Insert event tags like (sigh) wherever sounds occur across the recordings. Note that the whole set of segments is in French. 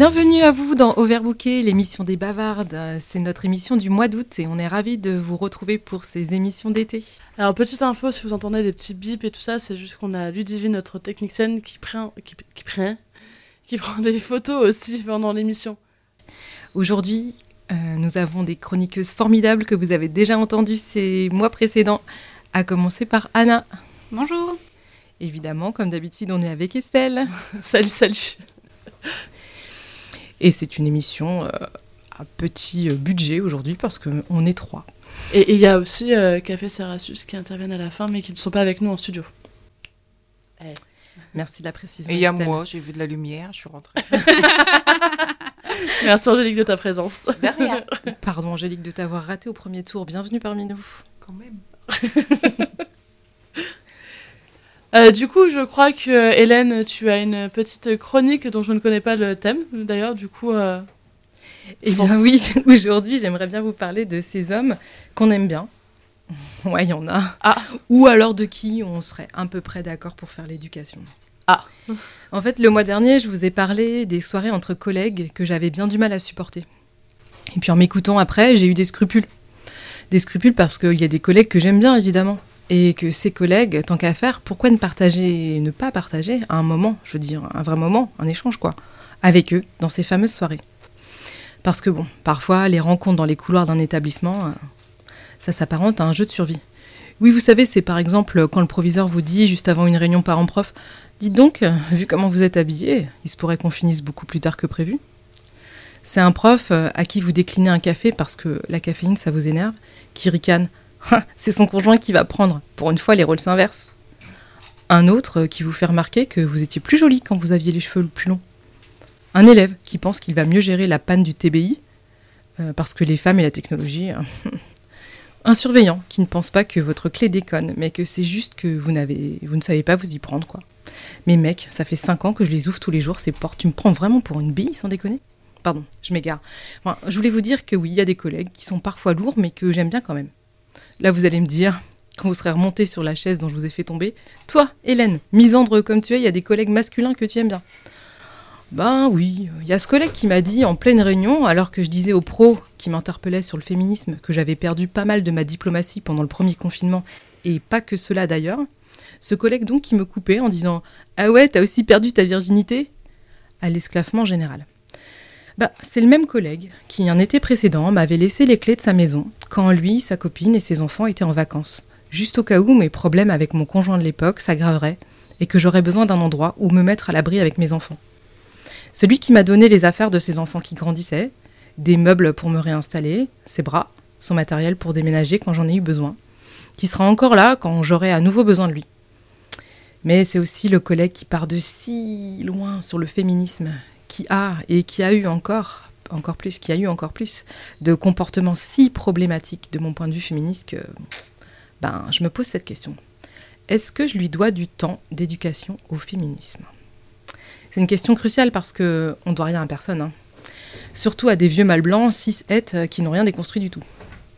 Bienvenue à vous dans Overbooké, l'émission des bavardes. C'est notre émission du mois d'août et on est ravis de vous retrouver pour ces émissions d'été. Alors, petite info, si vous entendez des petits bips et tout ça, c'est juste qu'on a Ludivine, notre technicienne, qui prend, qui, qui, prend, qui prend des photos aussi pendant l'émission. Aujourd'hui, euh, nous avons des chroniqueuses formidables que vous avez déjà entendues ces mois précédents, à commencer par Anna. Bonjour. Évidemment, comme d'habitude, on est avec Estelle. (laughs) salut, salut. Et c'est une émission euh, à petit euh, budget aujourd'hui parce qu'on est trois. Et il y a aussi euh, Café Serrasus qui interviennent à la fin mais qui ne sont pas avec nous en studio. Eh. Merci de la précision. Et il y a moi, j'ai vu de la lumière, je suis rentrée. (laughs) Merci Angélique de ta présence. Derrière. Pardon Angélique de t'avoir raté au premier tour. Bienvenue parmi nous. Quand même. (laughs) Euh, du coup, je crois que Hélène, tu as une petite chronique dont je ne connais pas le thème. D'ailleurs, du coup. Euh, eh bien oui, (laughs) aujourd'hui, j'aimerais bien vous parler de ces hommes qu'on aime bien. (laughs) Ouais, il y en a. Ah. Ou alors de qui on serait un peu près d'accord pour faire l'éducation. Ah. (laughs) En fait, le mois dernier, je vous ai parlé des soirées entre collègues que j'avais bien du mal à supporter. Et puis en m'écoutant après, j'ai eu des scrupules. Des scrupules parce qu'il y a des collègues que j'aime bien, évidemment et que ses collègues, tant qu'à faire, pourquoi ne partager, ne pas partager un moment, je veux dire, un vrai moment, un échange, quoi, avec eux dans ces fameuses soirées? Parce que bon, parfois, les rencontres dans les couloirs d'un établissement, euh, ça s'apparente à un jeu de survie. Oui, vous savez, c'est par exemple quand le proviseur vous dit, juste avant une réunion parent-prof, dites donc, euh, vu comment vous êtes habillé, il se pourrait qu'on finisse beaucoup plus tard que prévu. C'est un prof euh, à qui vous déclinez un café parce que la caféine, ça vous énerve, qui ricane c'est son conjoint qui va prendre. Pour une fois, les rôles s'inversent. Un autre qui vous fait remarquer que vous étiez plus jolie quand vous aviez les cheveux plus longs. Un élève qui pense qu'il va mieux gérer la panne du TBI, euh, parce que les femmes et la technologie. Hein. (laughs) Un surveillant qui ne pense pas que votre clé déconne, mais que c'est juste que vous, n'avez, vous ne savez pas vous y prendre, quoi. Mais mec, ça fait 5 ans que je les ouvre tous les jours, ces portes. Tu me prends vraiment pour une bille, sans déconner? Pardon, je m'égare. je voulais vous dire que oui, il y a des collègues qui sont parfois lourds, mais que j'aime bien quand même. Là, vous allez me dire, quand vous serez remonté sur la chaise dont je vous ai fait tomber, toi, Hélène, misandre comme tu es, il y a des collègues masculins que tu aimes bien. Ben oui, il y a ce collègue qui m'a dit en pleine réunion, alors que je disais aux pros qui m'interpellaient sur le féminisme que j'avais perdu pas mal de ma diplomatie pendant le premier confinement, et pas que cela d'ailleurs, ce collègue donc qui me coupait en disant Ah ouais, t'as aussi perdu ta virginité? À l'esclavement général. Bah, c'est le même collègue qui, un été précédent, m'avait laissé les clés de sa maison quand lui, sa copine et ses enfants étaient en vacances, juste au cas où mes problèmes avec mon conjoint de l'époque s'aggraveraient et que j'aurais besoin d'un endroit où me mettre à l'abri avec mes enfants. Celui qui m'a donné les affaires de ses enfants qui grandissaient, des meubles pour me réinstaller, ses bras, son matériel pour déménager quand j'en ai eu besoin, qui sera encore là quand j'aurai à nouveau besoin de lui. Mais c'est aussi le collègue qui part de si loin sur le féminisme qui a et qui a eu encore encore plus, qui a eu encore plus de comportements si problématiques de mon point de vue féministe que ben, je me pose cette question. Est-ce que je lui dois du temps d'éducation au féminisme? C'est une question cruciale parce que on doit rien à personne. Hein. Surtout à des vieux mâles blancs, cis et qui n'ont rien déconstruit du tout.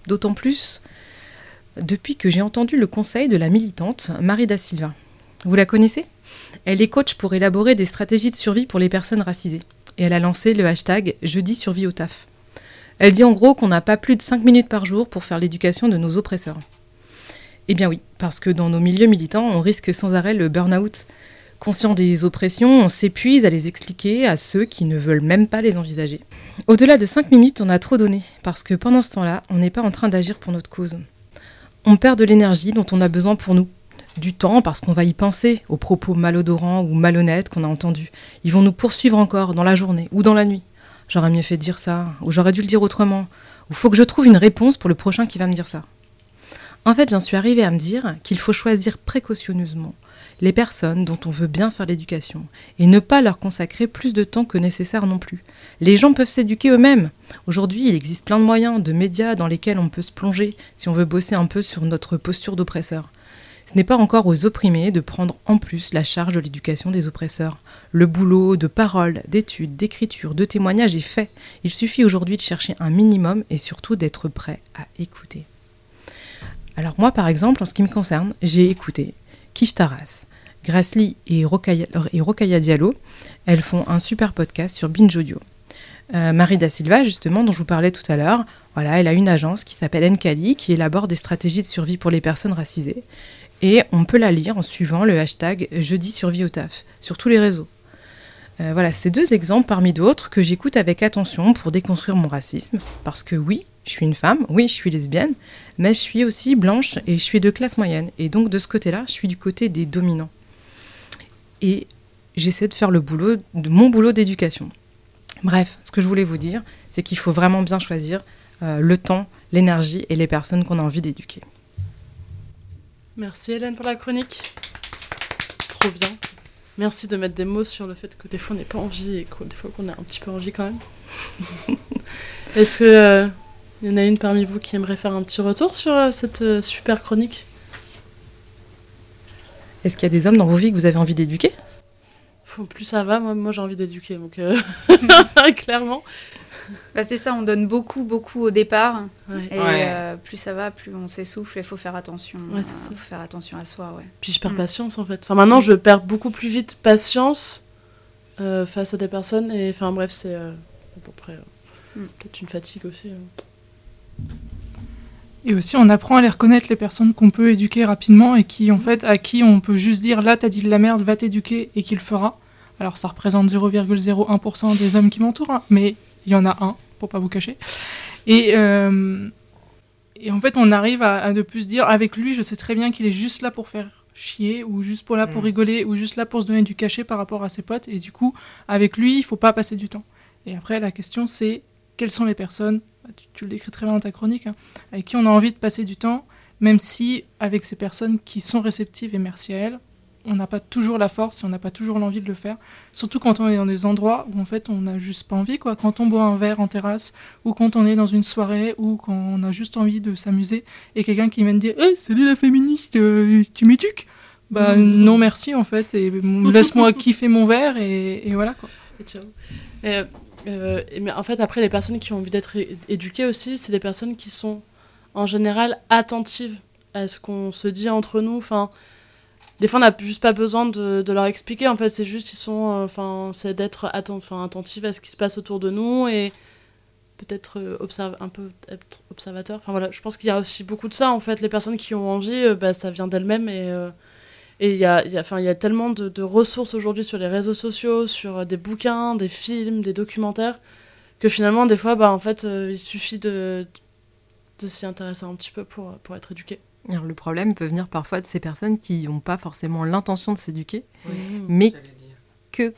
D'autant plus depuis que j'ai entendu le conseil de la militante Marie da Silva. Vous la connaissez? Elle est coach pour élaborer des stratégies de survie pour les personnes racisées. Et elle a lancé le hashtag Jeudi survie au taf. Elle dit en gros qu'on n'a pas plus de 5 minutes par jour pour faire l'éducation de nos oppresseurs. Eh bien oui, parce que dans nos milieux militants, on risque sans arrêt le burn-out. Conscient des oppressions, on s'épuise à les expliquer à ceux qui ne veulent même pas les envisager. Au-delà de 5 minutes, on a trop donné, parce que pendant ce temps-là, on n'est pas en train d'agir pour notre cause. On perd de l'énergie dont on a besoin pour nous, du temps parce qu'on va y penser aux propos malodorants ou malhonnêtes qu'on a entendus. Ils vont nous poursuivre encore dans la journée ou dans la nuit. J'aurais mieux fait de dire ça, ou j'aurais dû le dire autrement, ou faut que je trouve une réponse pour le prochain qui va me dire ça. En fait, j'en suis arrivée à me dire qu'il faut choisir précautionneusement les personnes dont on veut bien faire l'éducation et ne pas leur consacrer plus de temps que nécessaire non plus. Les gens peuvent s'éduquer eux-mêmes. Aujourd'hui, il existe plein de moyens, de médias dans lesquels on peut se plonger si on veut bosser un peu sur notre posture d'oppresseur. Ce n'est pas encore aux opprimés de prendre en plus la charge de l'éducation des oppresseurs. Le boulot de parole, d'études, d'écriture, de témoignages est fait. Il suffit aujourd'hui de chercher un minimum et surtout d'être prêt à écouter. Alors moi, par exemple, en ce qui me concerne, j'ai écouté Kif Taras, Grassley et Rokaya, et Rokaya Diallo, elles font un super podcast sur Binge Audio. Euh, Marie Da Silva, justement, dont je vous parlais tout à l'heure, voilà, elle a une agence qui s'appelle Encali, qui élabore des stratégies de survie pour les personnes racisées. Et on peut la lire en suivant le hashtag Jeudi survie au taf sur tous les réseaux. Euh, voilà, ces deux exemples parmi d'autres que j'écoute avec attention pour déconstruire mon racisme. Parce que oui, je suis une femme, oui, je suis lesbienne, mais je suis aussi blanche et je suis de classe moyenne. Et donc de ce côté-là, je suis du côté des dominants. Et j'essaie de faire le boulot, de mon boulot d'éducation. Bref, ce que je voulais vous dire, c'est qu'il faut vraiment bien choisir euh, le temps, l'énergie et les personnes qu'on a envie d'éduquer. Merci Hélène pour la chronique. Trop bien. Merci de mettre des mots sur le fait que des fois on n'est pas envie et que des fois qu'on a un petit peu envie quand même. (laughs) Est-ce que euh, y en a une parmi vous qui aimerait faire un petit retour sur euh, cette super chronique? Est-ce qu'il y a des hommes dans vos vies que vous avez envie d'éduquer? Plus ça va, moi, moi j'ai envie d'éduquer, donc euh, (laughs) clairement. Bah, c'est ça, on donne beaucoup, beaucoup au départ. Et euh, plus ça va, plus on s'essouffle. Il faut faire attention. Ouais, faut faire attention à soi. Ouais. Puis je perds mm. patience en fait. Enfin, maintenant, je perds beaucoup plus vite patience euh, face à des personnes. Et enfin, bref, c'est à peu près mm. peut-être une fatigue aussi. Et aussi, on apprend à les reconnaître, les personnes qu'on peut éduquer rapidement et qui, en fait, à qui on peut juste dire là, t'as dit de la merde, va t'éduquer et qu'il fera. Alors, ça représente 0,01% des hommes qui m'entourent, hein, mais il y en a un, pour pas vous cacher. Et, euh, et en fait, on arrive à, à, ne plus se dire avec lui, je sais très bien qu'il est juste là pour faire chier ou juste pour là pour mm. rigoler ou juste là pour se donner du cachet par rapport à ses potes et du coup avec lui il faut pas passer du temps et après la question c'est quelles sont les personnes bah, tu, le décris très bien dans ta chronique, hein, avec qui on a envie de passer du temps, même si avec ces personnes qui sont réceptives et merci à elles, on n'a pas toujours la force et on n'a pas toujours l'envie de le faire. Surtout quand on est dans des endroits où en fait on n'a juste pas envie, quoi. Quand on boit un verre en terrasse ou quand on est dans une soirée ou quand on a juste envie de s'amuser et quelqu'un qui vient de dire hey, salut la féministe, euh, tu m'éduques? Bah mmh. non merci en fait et laisse-moi (laughs) kiffer mon verre et, voilà quoi. Et ciao. Euh, mais en fait, après, les personnes qui ont envie d'être éduquées aussi, c'est des personnes qui sont en général attentives à ce qu'on se dit entre nous. Enfin, des fois, on n'a juste pas besoin de, leur expliquer. En fait, c'est juste, ils sont, euh, enfin, c'est d'être atten attentifs à ce qui se passe autour de nous et peut-être euh, un peu être observateur. Enfin voilà, je pense qu'il y a aussi beaucoup de ça. En fait, les personnes qui ont envie, bah, ça vient d'elles-mêmes et il y a, y, a, y a tellement de, ressources aujourd'hui sur les réseaux sociaux, sur des bouquins, des films, des documentaires, que finalement, des fois, bah, en fait, euh, il suffit de, de s'y intéresser un petit peu pour, pour être éduqué. Alors, le problème peut venir parfois de ces personnes qui n'ont pas forcément l'intention de s'éduquer, mais que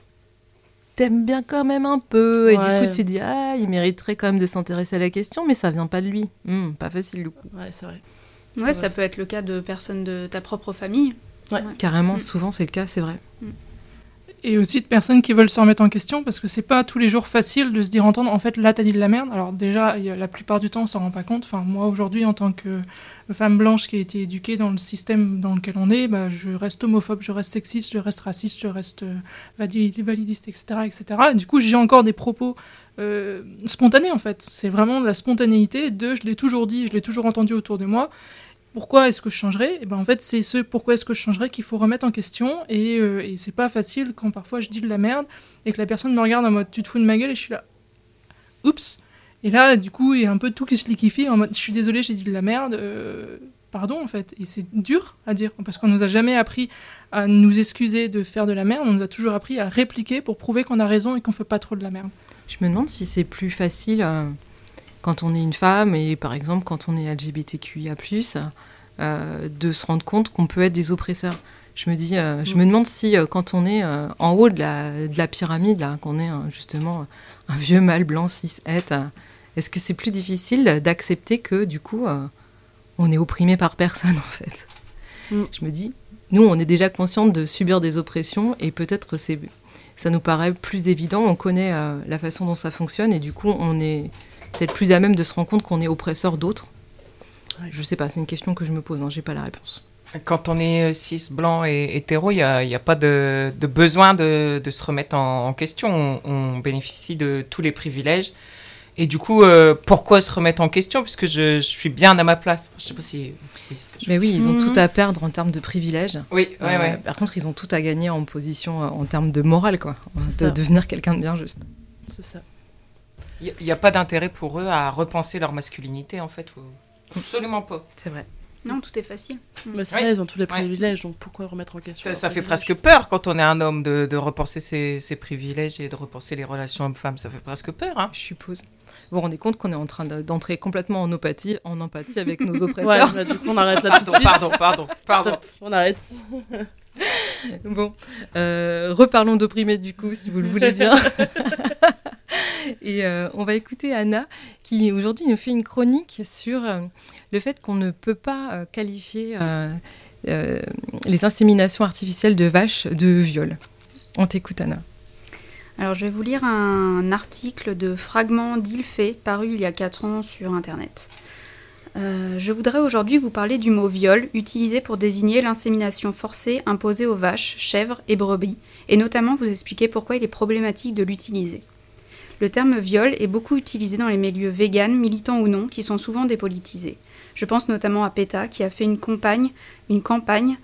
t'aimes bien quand même un peu. Et du coup, tu dis, ah, il mériterait quand même de s'intéresser à la question, mais ça vient pas de lui. Hmm, pas facile, du coup. Ouais, c'est vrai. Ouais, ça peut être le cas de personnes de ta propre famille. Ouais. Carrément, mm. souvent c'est le cas, c'est vrai. Et aussi de personnes qui veulent se remettre en question, parce que c'est pas tous les jours facile de se dire entendre, en fait, là, t'as dit de la merde. Alors, déjà, la plupart du temps, on s'en rend pas compte. Enfin, moi, aujourd'hui, en tant que femme blanche qui a été éduquée dans le système dans lequel on est, bah, je reste homophobe, je reste sexiste, je reste raciste, je reste euh, validiste, etc. etc. Et du coup, j'ai encore des propos euh, spontanés, en fait. C'est vraiment de la spontanéité de je l'ai toujours dit, je l'ai toujours entendu autour de moi pourquoi est-ce que je changerais eh ben en fait c'est ce pourquoi est-ce que je changerais qu'il faut remettre en question et, euh, et c'est pas facile quand parfois je dis de la merde et que la personne me regarde en mode tu te fous de ma gueule et je suis là oups. Et là du coup il y a un peu tout qui se liquifie en mode je suis désolé j'ai dit de la merde euh, pardon en fait. Et c'est dur à dire parce qu'on nous a jamais appris à nous excuser de faire de la merde. On nous a toujours appris à répliquer pour prouver qu'on a raison et qu'on fait pas trop de la merde. Je me demande si c'est plus facile euh, quand on est une femme et par exemple quand on est LGBTQIA+, euh, de se rendre compte qu'on peut être des oppresseurs. Je me dis, euh, je me demande si euh, quand on est en haut de la, de la pyramide, là, qu'on est justement un vieux mâle blanc cis het, est-ce que c'est plus difficile d'accepter que du coup on est opprimé par personne (laughs) en fait? Mm. Je me dis, nous on est déjà consciente de subir des oppressions et peut-être c'est ça nous paraît plus évident, on connaît la façon dont ça fonctionne et du coup on est peut-être plus à même de se rendre compte qu'on est oppresseur d'autres. Je sais pas, c'est une question que je me pose, hein, j'ai pas la réponse. Quand on est euh, cis, blanc et hétéro, il n'y a, a, pas de, de besoin de, de, se remettre en, question. On, bénéficie de tous les privilèges Et du coup, euh, pourquoi se remettre en question? Puisque je, je, suis bien à ma place. Je sais pas si. Mais oui, ils ont tout à perdre en termes de privilèges. Oui, ouais, ouais. Par contre, ils ont tout à gagner en position, en termes de morale, quoi. De devenir quelqu'un de bien juste. C'est ça. Il n'y a, pas d'intérêt pour eux à repenser leur masculinité, en fait. Absolument pas. C'est vrai. Non, tout est facile. Mais c'est ça, ils ont tous les privilèges, donc pourquoi remettre en question Ça, fait presque peur quand on est un homme de, de repenser ses, ses, privilèges et de repenser les relations hommes-femmes. Ça fait presque peur, hein Je suppose. Vous vous rendez compte qu'on est en train d'entrer complètement en empathie, en empathie avec nos (laughs) oppresseurs ouais, bah, du coup, on arrête là tout de suite. Pardon, pardon, (laughs) pardon. Stop, on arrête. (laughs) bon, euh, reparlons d'opprimés du coup, si vous le voulez bien. (laughs) Et euh, on va écouter Anna qui aujourd'hui nous fait une chronique sur euh, le fait qu'on ne peut pas euh, qualifier les inséminations artificielles de vaches de viol. On t'écoute Anna. Alors je vais vous lire un article de Fragments d'Ilfé paru il y a 4 ans sur Internet. je voudrais aujourd'hui vous parler du mot viol utilisé pour désigner l'insémination forcée imposée aux vaches, chèvres et brebis, et notamment vous expliquer pourquoi il est problématique de l'utiliser. Le terme viol est beaucoup utilisé dans les milieux véganes, militants ou non, qui sont souvent dépolitisés. Je pense notamment à PETA qui a fait une campagne, une campagne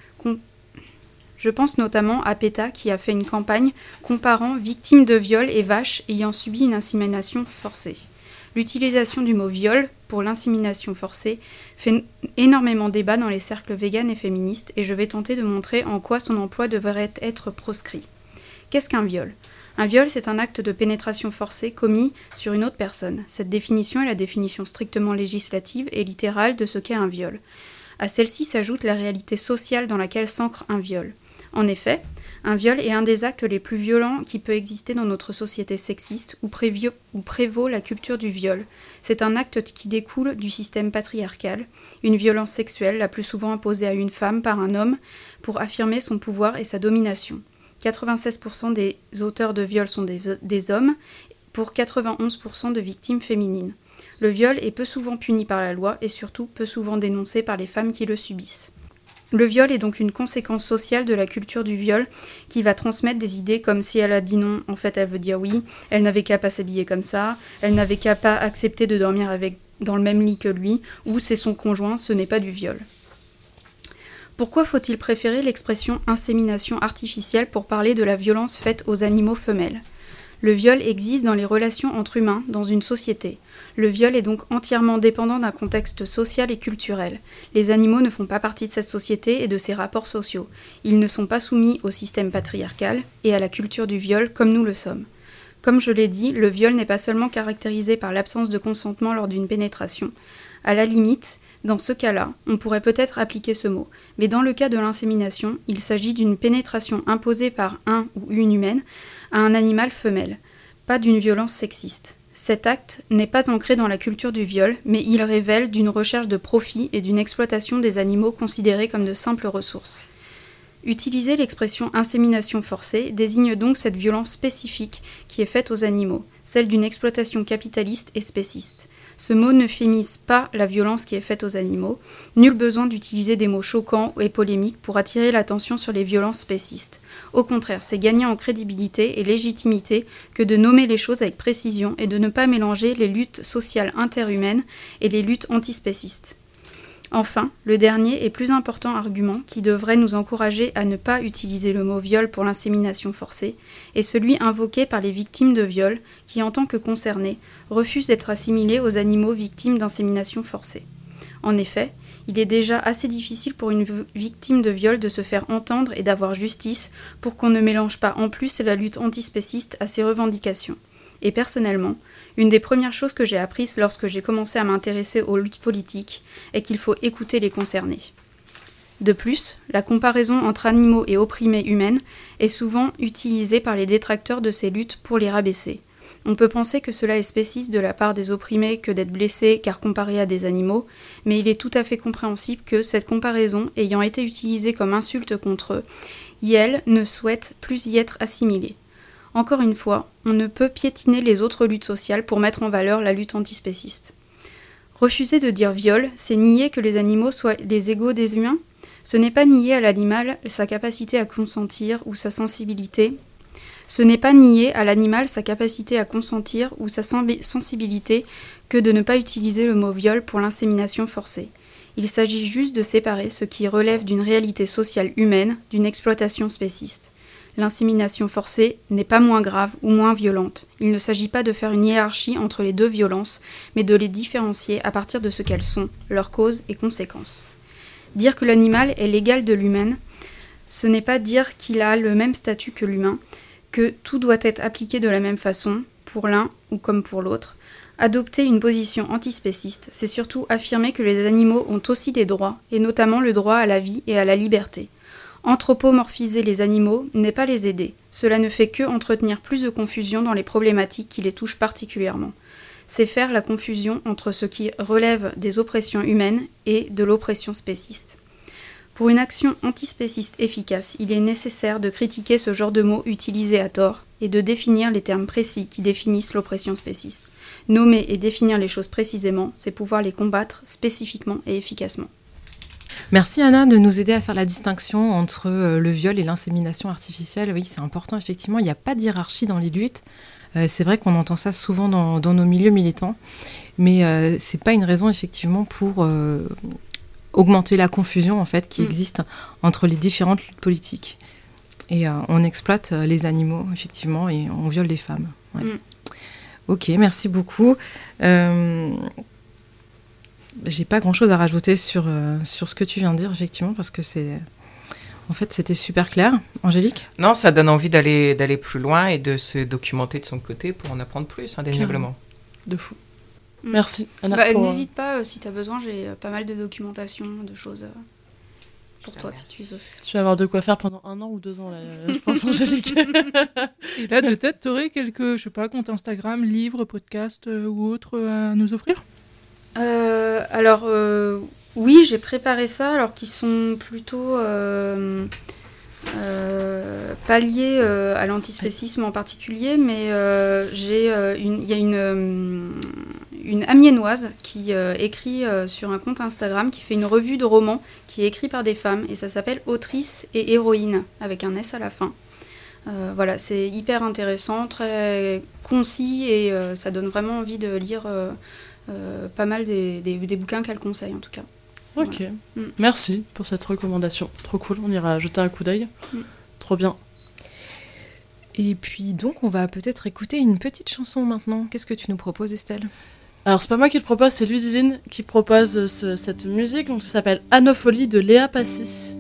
je pense notamment à PETA qui a fait une campagne comparant victimes de viol et vaches ayant subi une insémination forcée. L'utilisation du mot viol pour l'insémination forcée fait énormément débat dans les cercles véganes et féministes et je vais tenter de montrer en quoi son emploi devrait être proscrit. Qu'est-ce qu'un viol? Un viol, c'est un acte de pénétration forcée commis sur une autre personne. Cette définition est la définition strictement législative et littérale de ce qu'est un viol. À celle-ci s'ajoute la réalité sociale dans laquelle s'ancre un viol. En effet, un viol est un des actes les plus violents qui peut exister dans notre société sexiste où, prévaut la culture du viol. C'est un acte qui découle du système patriarcal, une violence sexuelle la plus souvent imposée à une femme par un homme pour affirmer son pouvoir et sa domination. 96% des auteurs de viol sont des, hommes, pour 91% de victimes féminines. Le viol est peu souvent puni par la loi et surtout peu souvent dénoncé par les femmes qui le subissent. Le viol est donc une conséquence sociale de la culture du viol qui va transmettre des idées comme si elle a dit non, en fait elle veut dire oui, elle n'avait qu'à pas s'habiller comme ça, elle n'avait qu'à pas accepter de dormir dans le même lit que lui, ou c'est son conjoint, ce n'est pas du viol. Pourquoi faut-il préférer l'expression insémination artificielle pour parler de la violence faite aux animaux femelles? Le viol existe dans les relations entre humains, dans une société. Le viol est donc entièrement dépendant d'un contexte social et culturel. Les animaux ne font pas partie de cette société et de ses rapports sociaux. Ils ne sont pas soumis au système patriarcal et à la culture du viol comme nous le sommes. Comme je l'ai dit, le viol n'est pas seulement caractérisé par l'absence de consentement lors d'une pénétration. À la limite, dans ce cas-là, on pourrait peut-être appliquer ce mot, mais dans le cas de l'insémination, il s'agit d'une pénétration imposée par un ou une humaine à un animal femelle, pas d'une violence sexiste. Cet acte n'est pas ancré dans la culture du viol, mais il révèle d'une recherche de profit et d'une exploitation des animaux considérés comme de simples ressources. Utiliser l'expression insémination forcée désigne donc cette violence spécifique qui est faite aux animaux, celle d'une exploitation capitaliste et spéciste. Ce mot ne fémise pas la violence qui est faite aux animaux. Nul besoin d'utiliser des mots choquants et polémiques pour attirer l'attention sur les violences spécistes. Au contraire, c'est gagner en crédibilité et légitimité que de nommer les choses avec précision et de ne pas mélanger les luttes sociales interhumaines et les luttes antispécistes. Enfin, le dernier et plus important argument qui devrait nous encourager à ne pas utiliser le mot viol pour l'insémination forcée est celui invoqué par les victimes de viol qui, en tant que concernées, refusent d'être assimilées aux animaux victimes d'insémination forcée. En effet, il est déjà assez difficile pour une victime de viol de se faire entendre et d'avoir justice pour qu'on ne mélange pas en plus la lutte antispéciste à ses revendications. Et personnellement, une des premières choses que j'ai apprises lorsque j'ai commencé à m'intéresser aux luttes politiques est qu'il faut écouter les concernés. De plus, la comparaison entre animaux et opprimés humaines est souvent utilisée par les détracteurs de ces luttes pour les rabaisser. On peut penser que cela est spéciste de la part des opprimés que d'être blessés car comparés à des animaux, mais il est tout à fait compréhensible que cette comparaison ayant été utilisée comme insulte contre eux, Yel ne souhaite plus y être assimilée. Encore une fois, on ne peut piétiner les autres luttes sociales pour mettre en valeur la lutte antispéciste. Refuser de dire viol, c'est nier que les animaux soient les égaux des humains? Ce n'est pas nier à l'animal sa capacité à consentir ou sa sensibilité. Ce n'est pas nier à l'animal sa capacité à consentir ou sa sensibilité que de ne pas utiliser le mot viol pour l'insémination forcée. Il s'agit juste de séparer ce qui relève d'une réalité sociale humaine d'une exploitation spéciste. L'insémination forcée n'est pas moins grave ou moins violente. Il ne s'agit pas de faire une hiérarchie entre les deux violences, mais de les différencier à partir de ce qu'elles sont, leurs causes et conséquences. Dire que l'animal est l'égal de l'humain, ce n'est pas dire qu'il a le même statut que l'humain, que tout doit être appliqué de la même façon, pour l'un ou comme pour l'autre. Adopter une position antispéciste, c'est surtout affirmer que les animaux ont aussi des droits, et notamment le droit à la vie et à la liberté. Anthropomorphiser les animaux n'est pas les aider, cela ne fait que entretenir plus de confusion dans les problématiques qui les touchent particulièrement. C'est faire la confusion entre ce qui relève des oppressions humaines et de l'oppression spéciste. Pour une action antispéciste efficace, il est nécessaire de critiquer ce genre de mots utilisés à tort et de définir les termes précis qui définissent l'oppression spéciste. Nommer et définir les choses précisément, c'est pouvoir les combattre spécifiquement et efficacement. Merci Anna de nous aider à faire la distinction entre euh, le viol et l'insémination artificielle. Oui, c'est important, effectivement, il n'y a pas de hiérarchie dans les luttes. Euh, c'est vrai qu'on entend ça souvent dans, nos milieux militants, mais euh, ce n'est pas une raison, effectivement, pour augmenter la confusion en fait, qui mm. existe entre les différentes luttes politiques. Et on exploite les animaux, effectivement, et on viole les femmes. Mm. Ok, merci beaucoup j'ai pas grand chose à rajouter sur, euh, sur ce que tu viens de dire, effectivement, parce que c'est. En fait, c'était super clair. Angélique? Non, ça donne envie d'aller, d'aller plus loin et de se documenter de son côté pour en apprendre plus, indéniablement. De fou. Merci. Anna, bah, N'hésite pas, euh, si tu as besoin, j'ai euh, pas mal de documentation, de choses pour toi, si tu veux. Tu vas avoir de quoi faire pendant un an ou deux ans, là, je pense, Angélique. (laughs) et là, de tête, tu aurais quelques, je sais pas, comptes Instagram, livres, podcasts ou autres à nous offrir? Euh, alors, euh, oui, j'ai préparé ça, alors qu'ils sont plutôt euh, pas liés à l'antispécisme en particulier, mais il y a une, une amiénoise qui écrit sur un compte Instagram, qui fait une revue de romans qui est écrit par des femmes, et ça s'appelle Autrice et héroïne, avec un S à la fin. voilà, c'est hyper intéressant, très concis et ça donne vraiment envie de lire pas mal des, des, bouquins qu'elle conseille en tout cas. Ok, mm. merci pour cette recommandation. Trop cool, on ira jeter un coup d'œil. Mm. Trop bien. Et puis donc, on va peut-être écouter une petite chanson maintenant. Qu'est-ce que tu nous proposes, Estelle? Alors, c'est pas moi qui le propose, c'est Ludivine qui propose cette musique. Donc, ça s'appelle Anofolie de Léa Passy.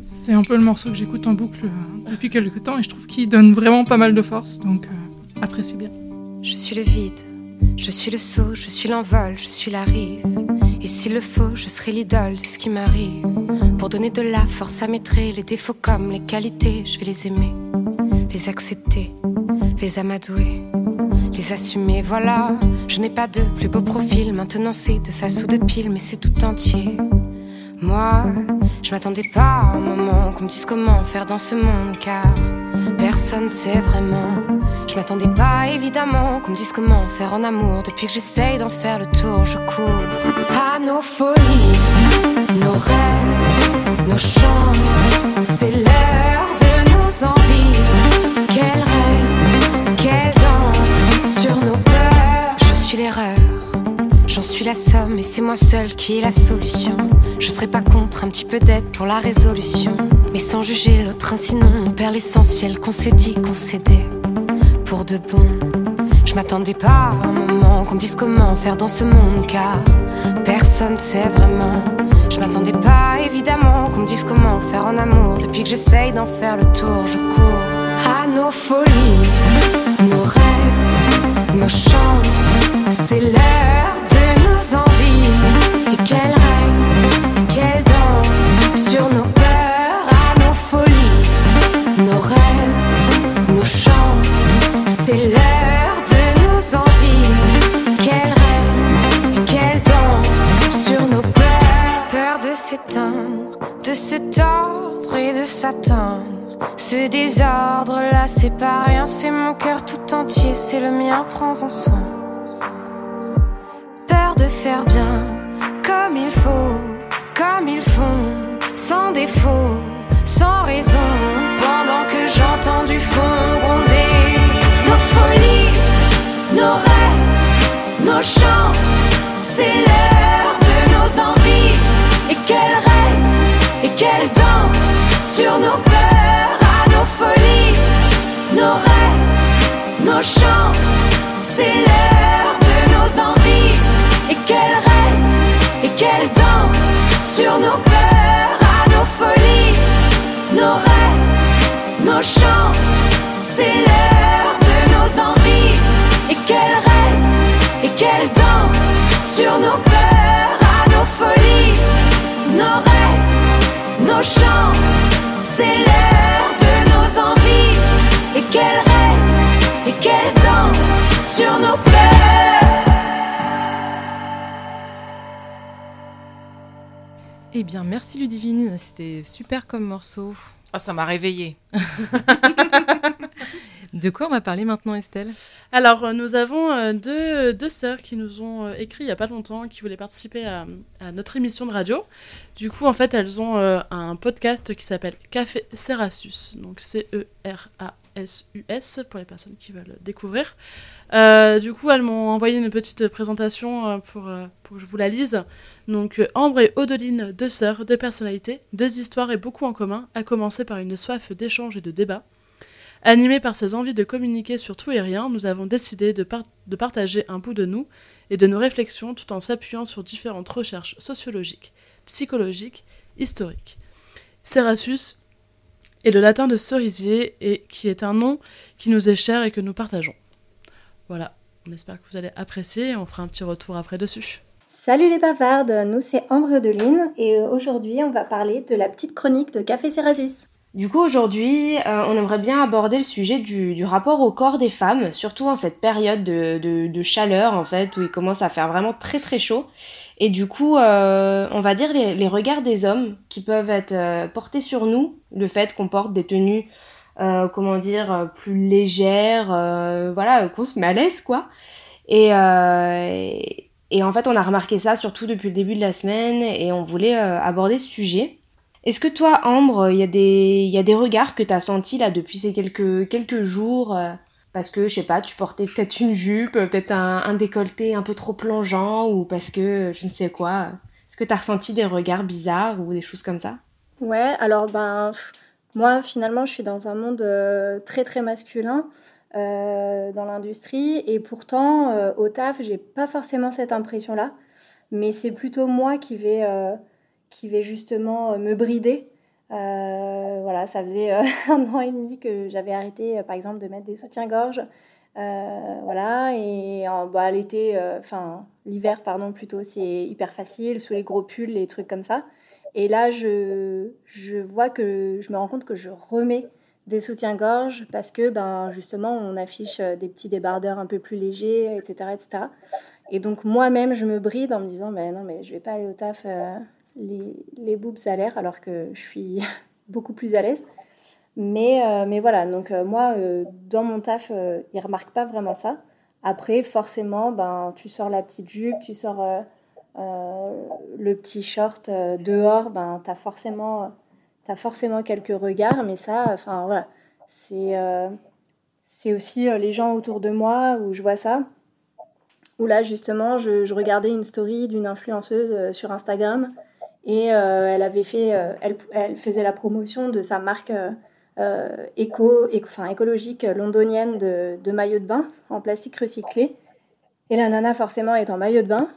C'est un peu le morceau que j'écoute en boucle euh, depuis quelques temps et je trouve qu'il donne vraiment pas mal de force. Donc, euh, apprécie bien. Je suis le vide je suis le saut, je suis l'envol, je suis la rive. Et s'il le faut, je serai l'idole de ce qui m'arrive. Pour donner de la force à mes traits, les défauts comme les qualités, je vais les aimer, les accepter, les amadouer, les assumer. Voilà, je n'ai pas de plus beau profil, maintenant c'est de face ou de pile, mais c'est tout entier. Moi, je m'attendais pas à un moment qu'on me dise comment faire dans ce monde, car personne sait vraiment. Je m'attendais pas évidemment qu'on me dise comment faire en amour. Depuis que j'essaye d'en faire le tour, je cours à nos folies, nos rêves, nos chances. C'est l'heure et c'est moi seule qui est la solution. Je serais pas contre un petit peu d'aide pour la résolution. Mais sans juger l'autre, sinon on perd l'essentiel qu'on s'est dit qu'on s'aidait. Pour de bon, je m'attendais pas à un moment qu'on me dise comment faire dans ce monde, car personne sait vraiment. Je m'attendais pas évidemment qu'on me dise comment faire en amour. Depuis que j'essaye d'en faire le tour, je cours à nos folies, nos rêves, nos chances. C'est l'heure nos envies. Et quel rêve, quelle danse sur nos C'est l'heure de nos envies. Quel rêve, quelle danse sur nos peurs. Peur de s'éteindre, de se tordre et de s'atteindre. Ce désordre là, c'est pas rien, c'est mon cœur tout entier, c'est le mien, prends-en soin de faire bien comme il faut, comme ils font, sans défaut, sans raison, pendant que j'entends du fond gronder nos folies, nos rêves, nos chances, c'est l'heure de nos envies, et qu'elles règnent, et qu'elles dansent sur nos peurs, à nos folies, nos rêves, nos chances, c'est l'heure. Sur nos peurs, à nos folies, nos rêves, nos chances. C'est l'heure de nos envies et qu'elle règne et qu'elle danse sur nos peurs, à nos folies, nos rêves, nos chances. C'est l'heure Eh bien, merci Ludivine, c'était super comme morceau. Ah, ça m'a réveillée. (laughs) De quoi on va parler maintenant, Estelle? Alors, euh, nous avons euh, deux, deux sœurs qui nous ont euh, écrit il n'y a pas longtemps, qui voulaient participer à, à notre émission de radio. Du coup, en fait, elles ont un podcast qui s'appelle Café Cerasus. Donc, C-E-R-A-S-U-S pour les personnes qui veulent découvrir. Euh, du coup, elles m'ont envoyé une petite présentation pour, pour que je vous la lise. Donc, euh, Ambre et Odeline, deux sœurs, deux personnalités, deux histoires et beaucoup en commun, à commencer par une soif d'échange et de débat. Animés par ces envies de communiquer sur tout et rien, nous avons décidé de, par- de partager un bout de nous et de nos réflexions tout en s'appuyant sur différentes recherches sociologiques, psychologiques, historiques. Cerasus est le latin de cerisier et qui est un nom qui nous est cher et que nous partageons. Voilà, on espère que vous allez apprécier et on fera un petit retour après dessus. Salut les bavardes, nous c'est Ambre Odeline et aujourd'hui on va parler de la petite chronique de Café Cerasus. Du coup, aujourd'hui, euh, on aimerait bien aborder le sujet du, rapport au corps des femmes, surtout en cette période de, de- de chaleur, en fait, où il commence à faire vraiment très très chaud. Et du coup, euh, on va dire les, regards des hommes qui peuvent être euh, portés sur nous, le fait qu'on porte des tenues, euh, comment dire, euh, plus légères, euh, voilà, qu'on se met quoi. Et, euh, et en fait, on a remarqué ça surtout depuis le début de la semaine et on voulait euh, aborder ce sujet. Est-ce que toi, Ambre, il y, a des- regards que tu as sentis là depuis ces quelques, quelques jours euh, Parce que, je sais pas, tu portais peut-être une jupe, peut-être un, décolleté un peu trop plongeant, ou parce que je ne sais quoi. Est-ce que tu as ressenti des regards bizarres ou des choses comme ça? Ouais, alors ben moi finalement je suis dans un monde euh, très très masculin euh, dans l'industrie et pourtant euh, au taf j'ai pas forcément cette impression là, mais c'est plutôt moi qui vais euh, qui vais justement me brider. Voilà, ça faisait (laughs) un an et demi que j'avais arrêté par exemple de mettre des soutiens-gorge. Voilà, et bah, l'été, enfin l'hiver, pardon, plutôt, c'est hyper facile, sous les gros pulls, les trucs comme ça. Et là, je, je vois que je me rends compte que je remets des soutiens-gorge parce que ben, justement, on affiche euh, des petits débardeurs un peu plus légers, etc. etc. Et donc, moi-même, je me bride en me disant ben, non, mais je vais pas aller au taf euh, les, les boobs à l'air alors que je suis (laughs) beaucoup plus à l'aise. Mais, euh, mais voilà, donc moi, dans mon taf, ils remarquent pas vraiment ça. Après, forcément, ben, tu sors la petite jupe, tu sors le petit short dehors, ben, tu forcément, quelques regards, mais ça, enfin voilà, c'est euh, aussi euh, les gens autour de moi où je vois ça. Où là, justement, je, regardais une story d'une influenceuse euh, sur Instagram et elle avait fait, elle, faisait la promotion de sa marque éco, enfin, écologique londonienne de, de maillot de bain en plastique recyclé. Et la nana, forcément, est en maillot de bain.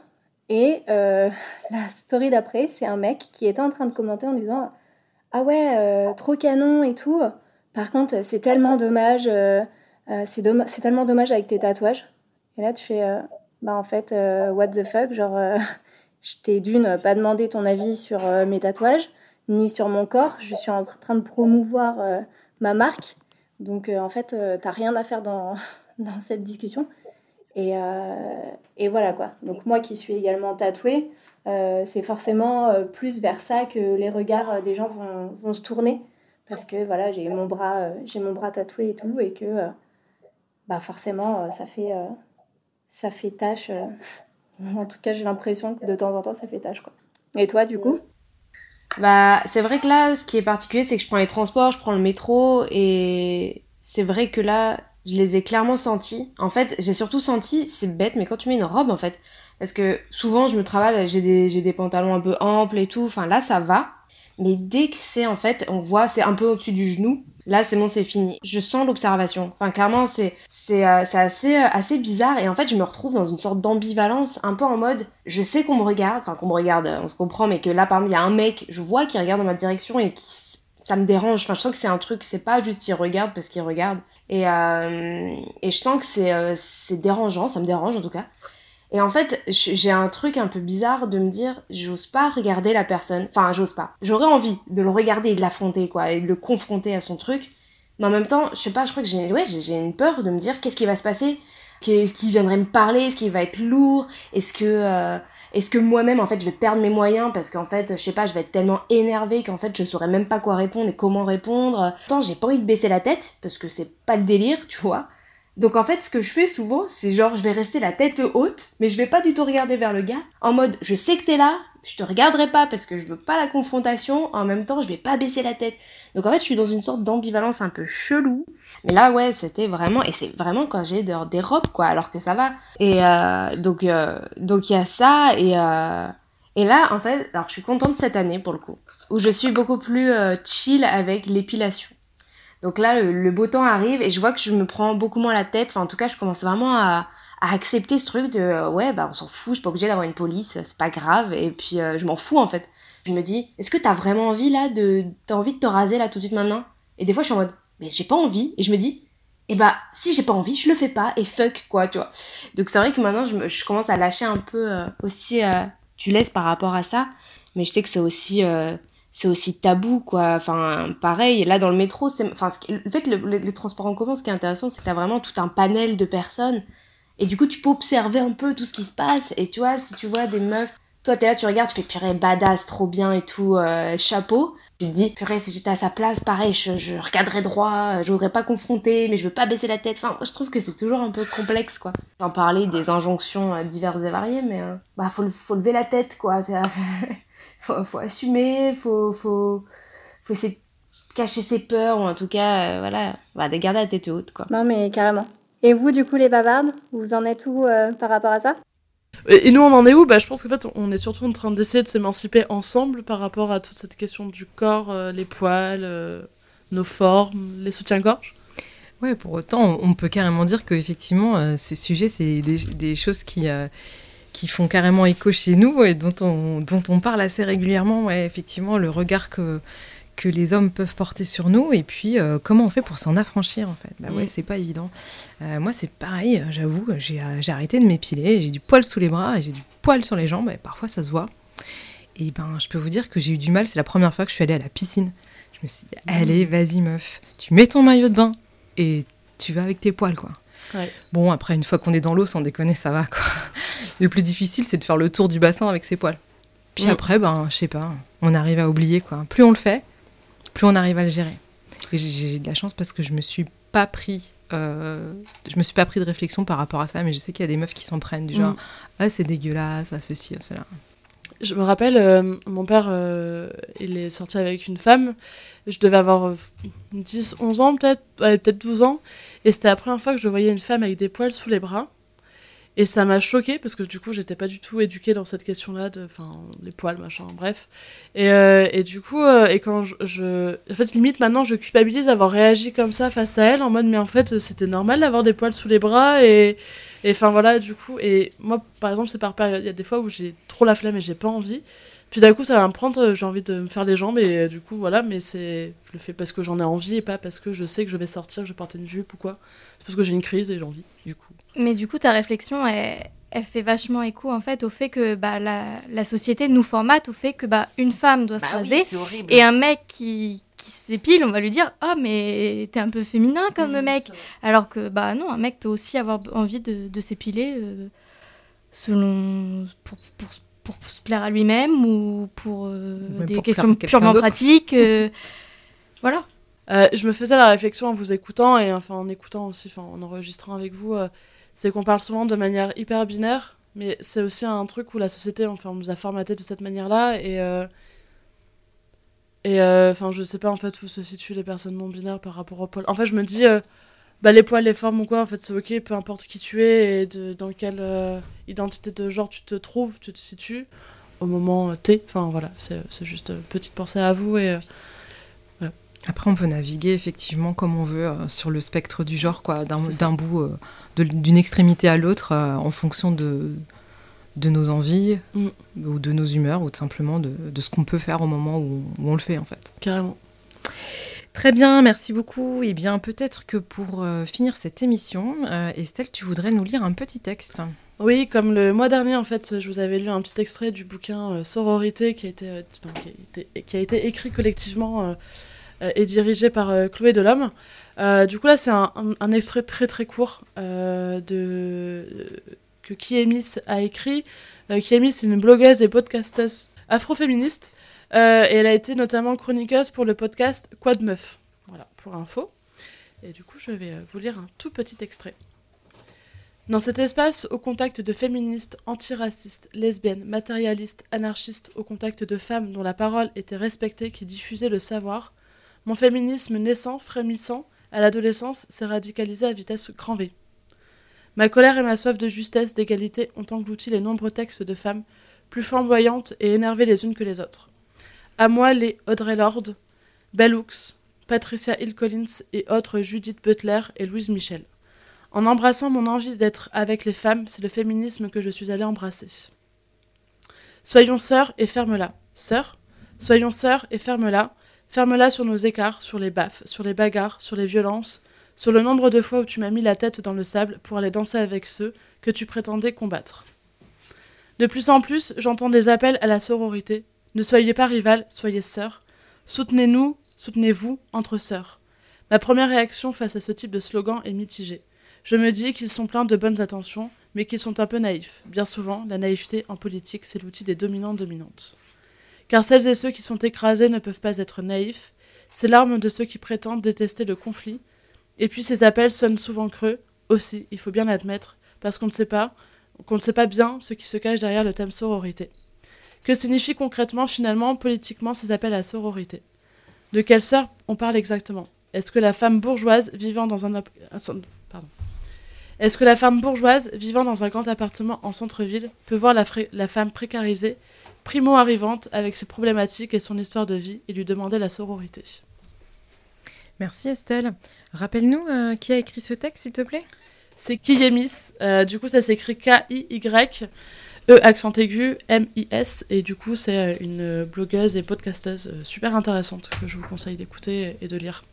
Et (laughs) la story d'après, c'est un mec qui était en train de commenter en disant Ah ouais, euh, trop canon et tout. Par contre, c'est tellement dommage, euh, euh, c'est tellement dommage avec tes tatouages. Et là, tu fais Bah en fait, what the fuck Genre, (laughs) je t'ai d'une pas demandé ton avis sur mes tatouages, ni sur mon corps. Je suis en train de promouvoir ma marque. Donc, en fait, t'as rien à faire dans, (laughs) dans cette discussion. Et, et voilà quoi. Donc moi qui suis également tatouée, c'est forcément euh, plus vers ça que les regards euh, des gens vont, vont se tourner. Parce que voilà, j'ai mon bras, euh, j'ai mon bras tatoué et tout, et que euh, bah forcément euh, ça fait, euh, ça fait tâche. euh. (laughs) en tout cas, j'ai l'impression que de temps en temps ça fait tâche quoi. Et toi du coup? Bah, c'est vrai que là, ce qui est particulier, c'est que je prends les transports, je prends le métro, et c'est vrai que là, je les ai clairement sentis. En fait, j'ai surtout senti, c'est bête, mais quand tu mets une robe, en fait, parce que souvent je me travaille, j'ai des, j'ai des pantalons un peu amples et tout, enfin là ça va. Mais dès que c'est en fait, on voit, c'est un peu au-dessus du genou, là c'est bon, c'est fini. Je sens l'observation. Enfin, clairement, c'est, c'est, euh, c'est assez, euh, assez bizarre. Et en fait, je me retrouve dans une sorte d'ambivalence, un peu en mode, je sais qu'on me regarde, enfin qu'on me regarde, on se comprend, mais que là, par exemple, il y a un mec, je vois qui regarde dans ma direction et qui ça me dérange. Enfin, je sens que c'est un truc, c'est pas juste il regarde parce qu'il regarde. Et, euh, je sens que c'est, euh, c'est dérangeant, ça me dérange en tout cas. Et en fait, j'ai un truc un peu bizarre de me dire, j'ose pas regarder la personne. Enfin, j'ose pas. J'aurais envie de le regarder et de l'affronter, quoi, et de le confronter à son truc. Mais en même temps, je sais pas, je crois que j'ai, ouais, une peur de me dire, qu'est-ce qui va se passer? Qu'est-ce qui viendrait me parler? Est-ce qu'il va être lourd? Est-ce que, euh, est-ce que moi-même, en fait, je vais perdre mes moyens parce qu'en fait, je sais pas, je vais être tellement énervée qu'en fait, je saurais même pas quoi répondre et comment répondre. Pourtant, j'ai pas envie de baisser la tête parce que c'est pas le délire, tu vois. Donc en fait, ce que je fais souvent, c'est genre, je vais rester la tête haute, mais je vais pas du tout regarder vers le gars, en mode, je sais que t'es là, je te regarderai pas parce que je veux pas la confrontation, en même temps, je vais pas baisser la tête. Donc en fait, je suis dans une sorte d'ambivalence un peu chelou. Mais là, ouais, c'était vraiment, et c'est vraiment quand j'ai de- des robes, quoi, alors que ça va. Et euh, donc, euh, donc il y a ça, et, euh, et là, en fait, alors je suis contente cette année pour le coup, où je suis beaucoup plus chill avec l'épilation. Donc là, le, beau temps arrive et je vois que je me prends beaucoup moins la tête. Enfin, en tout cas, je commence vraiment à, accepter ce truc de euh, ouais, bah on s'en fout, je suis pas obligée d'avoir une police, c'est pas grave. Et puis euh, je m'en fous en fait. Je me dis, est-ce que t'as vraiment envie là de. T'as envie de te raser là tout de suite maintenant? Et des fois, je suis en mode, mais j'ai pas envie. Et je me dis, et bah si j'ai pas envie, je le fais pas et fuck quoi, tu vois. Donc c'est vrai que maintenant, je, me- je commence à lâcher un peu euh, aussi euh, du laisse par rapport à ça. Mais je sais que c'est aussi. C'est aussi tabou quoi. Enfin pareil là dans le métro c'est enfin le fait le, le- les transports en commun ce qui est intéressant c'est que t'as vraiment tout un panel de personnes. Et du coup tu peux observer un peu tout ce qui se passe. Et tu vois si tu vois des meufs toi t'es là tu regardes tu fais purée badass trop bien et tout euh, chapeau. Tu te dis purée si j'étais à sa place pareil je, je regarderais droit euh, j'oserais pas confronter mais je veux pas baisser la tête. Enfin je trouve que c'est toujours un peu complexe quoi. Sans parler des injonctions euh, diverses et variées mais euh, bah faut, faut lever la tête quoi (laughs) faut, faut assumer, faut, faut, faut essayer de cacher ses peurs, ou en tout cas, euh, voilà, bah, de garder la tête haute, quoi. Non, mais carrément. Et vous, du coup, les bavardes, vous en êtes où euh, par rapport à ça? Et, nous, on en est où? Bah, Je pense qu'en fait, on est surtout en train d'essayer de s'émanciper ensemble par rapport à toute cette question du corps, euh, les poils, euh, nos formes, les soutiens-gorge. Ouais, pour autant, on, peut carrément dire que effectivement, euh, ces sujets, c'est des, des choses qui, euh, qui font carrément écho chez nous et dont on, dont on parle assez régulièrement. Ouais, effectivement, le regard que, que les hommes peuvent porter sur nous et puis euh, comment on fait pour s'en affranchir en fait. Bah ouais, Mm. c'est pas évident. Euh, moi, c'est pareil, euh, j'avoue, j'ai j'ai arrêté de m'épiler, j'ai du poil sous les bras et j'ai du poil sur les jambes et parfois ça se voit. Et ben, je peux vous dire que j'ai eu du mal, c'est la première fois que je suis allée à la piscine. Je me suis dit, allez, vas-y meuf, tu mets ton maillot de bain et tu vas avec tes poils quoi. Ouais. Bon, après, une fois qu'on est dans l'eau, sans déconner, ça va quoi. Le plus difficile, c'est de faire le tour du bassin avec ses poils. Puis Mm. après, ben, je sais pas, on arrive à oublier quoi. Plus on le fait, plus on arrive à le gérer. Et j'ai- de la chance parce que je me suis pas pris, euh, je me suis pas pris de réflexion par rapport à ça, mais je sais qu'il y a des meufs qui s'en prennent du genre, Mm. ah c'est dégueulasse, ah ceci, ah cela. Je me rappelle, euh, mon père, euh, il est sorti avec une femme. Je devais avoir euh, 10, 11 ans peut-être, ouais, peut-être 12 ans. Et c'était la première fois que je voyais une femme avec des poils sous les bras. Et ça m'a choquée parce que du coup, j'étais pas du tout éduquée dans cette question-là de, enfin, les poils, machin, bref. Et, euh, et du coup, euh, et quand je, en fait, limite maintenant, je culpabilise d'avoir réagi comme ça face à elle en mode, mais en fait, c'était normal d'avoir des poils sous les bras et, enfin voilà, du coup, et moi, par exemple, c'est par période. Il y a des fois où j'ai trop la flemme et j'ai pas envie. Puis d'un coup, ça va me prendre, euh, j'ai envie de me faire les jambes et du coup, voilà, mais c'est, je le fais parce que j'en ai envie et pas parce que je sais que je vais sortir, je vais porter une jupe ou quoi. C'est parce que j'ai une crise et j'ai envie. Mais du coup, ta réflexion, elle, elle fait vachement écho en fait au fait que bah, la, la société nous formate au fait que bah, une femme doit se Bah raser et un mec qui, qui s'épile, on va lui dire Ah, mais t'es un peu féminin comme mec. Alors que bah non, un mec peut aussi avoir envie de, de s'épiler euh, selon pour, pour, pour se plaire à lui-même ou pour euh, des pour questions purement pratiques. euh, (laughs) voilà. Euh, je me faisais la réflexion en vous écoutant et enfin en écoutant aussi, enfin en enregistrant avec vous, euh, c'est qu'on parle souvent de manière hyper binaire, mais c'est aussi un truc où la société, enfin, on nous a formaté de cette manière-là et euh, et euh, enfin je sais pas en fait où se situent les personnes non binaires par rapport au poil. En fait, je me dis, euh, bah, les poils, les formes ou quoi, en fait, c'est ok, peu importe qui tu es et de, dans quelle euh, identité de genre tu te trouves, tu te situes au moment T. Enfin voilà, c'est juste une petite pensée à vous et. euh, Après, on peut naviguer effectivement comme on veut euh, sur le spectre du genre, quoi, d'un bout, euh, d'une extrémité à l'autre, euh, en fonction de, de nos envies Mm. ou de nos humeurs, ou tout simplement de, de ce qu'on peut faire au moment où, où on le fait, en fait. carrément. Très bien, merci beaucoup. Et bien, peut-être que pour euh, finir cette émission, euh, Estelle, tu voudrais nous lire un petit texte. Oui, comme le mois dernier, en fait, je vous avais lu un petit extrait du bouquin euh, Sororité qui a été, qui a été, qui a été écrit collectivement et dirigé par Chloé Delhomme. Euh, du coup, là, c'est un, extrait très très court euh, de, que Kiemis a écrit. Euh, Kiemis, c'est une blogueuse et podcasteuse afroféministe. euh, et elle a été notamment chroniqueuse pour le podcast Quoi de Meuf. Voilà, pour info. Et du coup, je vais vous lire un tout petit extrait. Dans cet espace, au contact de féministes, antiracistes, lesbiennes, matérialistes, anarchistes, au contact de femmes dont la parole était respectée, qui diffusaient le savoir, mon féminisme naissant, frémissant, à l'adolescence, s'est radicalisé à vitesse grand. Ma colère et ma soif de justesse, d'égalité ont englouti les nombreux textes de femmes, plus flamboyantes et énervées les unes que les autres. À moi les Audrey Lorde, Bell Hooks, Patricia Hill Collins et autres Judith Butler et Louise Michel. En embrassant mon envie d'être avec les femmes, c'est le féminisme que je suis allée embrasser. Soyons sœurs et ferme-la. Sœurs Soyons sœurs et ferme-la. Ferme-la sur nos écarts, sur les baffes, sur les bagarres, sur les violences, sur le nombre de fois où tu m'as mis la tête dans le sable pour aller danser avec ceux que tu prétendais combattre. De plus en plus, j'entends des appels à la sororité. Ne soyez pas rivales, soyez sœurs. Soutenez-nous, soutenez-vous entre sœurs. Ma première réaction face à ce type de slogan est mitigée. Je me dis qu'ils sont pleins de bonnes intentions, mais qu'ils sont un peu naïfs. Bien souvent, la naïveté en politique, c'est l'outil des dominants-dominantes. Car celles et ceux qui sont écrasés ne peuvent pas être naïfs, c'est l'arme de ceux qui prétendent détester le conflit. Et puis ces appels sonnent souvent creux, aussi, il faut bien l'admettre, parce qu'on ne sait pas, bien ce qui se cache derrière le thème sororité. Que signifient concrètement, finalement, politiquement, ces appels à sororité? De quelle sœur on parle exactement? Est-ce que la femme bourgeoise vivant dans un, grand appartement en centre-ville peut voir la femme précarisée, primo-arrivante, avec ses problématiques et son histoire de vie, et lui demander la sororité Merci Estelle. Rappelle-nous euh, qui a écrit ce texte, s'il te plaît? C'est Kiyemis, euh, du coup ça s'écrit K-I-Y, E accent aigu, M-I-S, et du coup c'est euh, une blogueuse et podcasteuse super intéressante que je vous conseille d'écouter et de lire.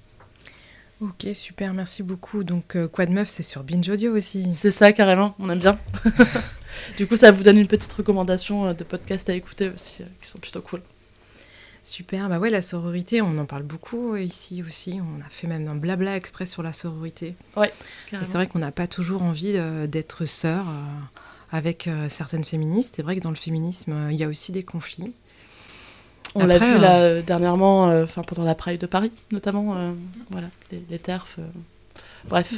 Ok, super, merci beaucoup. Donc, Quoi de Meuf, c'est sur Binge Audio aussi. C'est ça carrément, on aime bien. (laughs) du coup ça vous donne une petite recommandation euh, de podcasts à écouter aussi, euh, qui sont plutôt cool. Super, bah ouais, la sororité, on en parle beaucoup ici aussi. On a fait même un blabla express sur la sororité. Ouais, c'est vrai qu'on n'a pas toujours envie euh, d'être sœur avec certaines féministes. C'est vrai que dans le féminisme, il y a aussi des conflits. On l'a vu euh, là dernièrement, euh, pendant la Pride de Paris notamment, euh, voilà, les, les TERF. bref,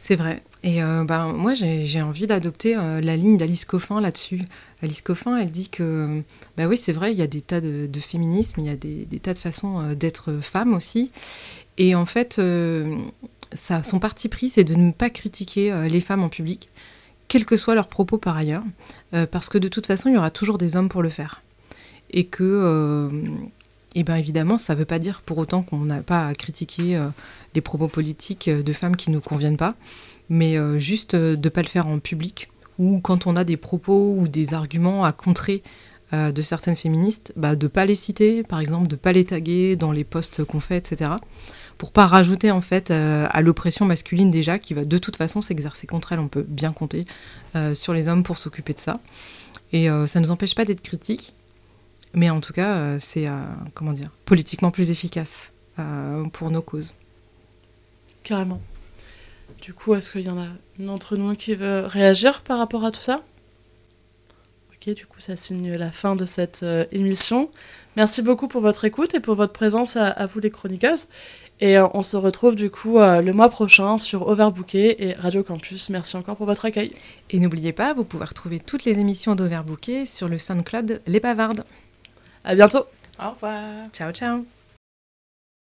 C'est vrai. Et ben, moi, j'ai envie d'adopter euh, la ligne d'Alice Coffin là-dessus. Alice Coffin, elle dit que, bah oui, c'est vrai, il y a des tas de, de féminisme, il y a des, tas de façons euh, d'être femme aussi. Et en fait, son parti pris, c'est de ne pas critiquer les femmes en public, quels que soient leurs propos par ailleurs, parce que de toute façon, il y aura toujours des hommes pour le faire. Et que, et ben évidemment, ça ne veut pas dire pour autant qu'on n'a pas à critiquer euh, les propos politiques euh, de femmes qui ne nous conviennent pas, mais euh, juste de ne pas le faire en public, ou quand on a des propos ou des arguments à contrer de certaines féministes, bah, de ne pas les citer, par exemple, de ne pas les taguer dans les posts qu'on fait, etc. Pour pas rajouter en fait à l'oppression masculine déjà, qui va de toute façon s'exercer contre elle, on peut bien compter sur les hommes pour s'occuper de ça. Et ça ne nous empêche pas d'être critiques, mais en tout cas, euh, c'est euh, comment dire, politiquement plus efficace euh, pour nos causes. carrément. Du coup, est-ce qu'il y en a une d'entre nous qui veut réagir par rapport à tout ça? Ok, du coup, ça signe la fin de cette euh, émission. Merci beaucoup pour votre écoute et pour votre présence à, à vous les chroniqueuses. Et euh, on se retrouve du coup euh, le mois prochain sur Overbooké et Radio Campus. Merci encore pour votre accueil. Et n'oubliez pas, vous pouvez retrouver toutes les émissions d'Overbooké sur le SoundCloud Les Bavardes. À bientôt. Au revoir. Ciao, ciao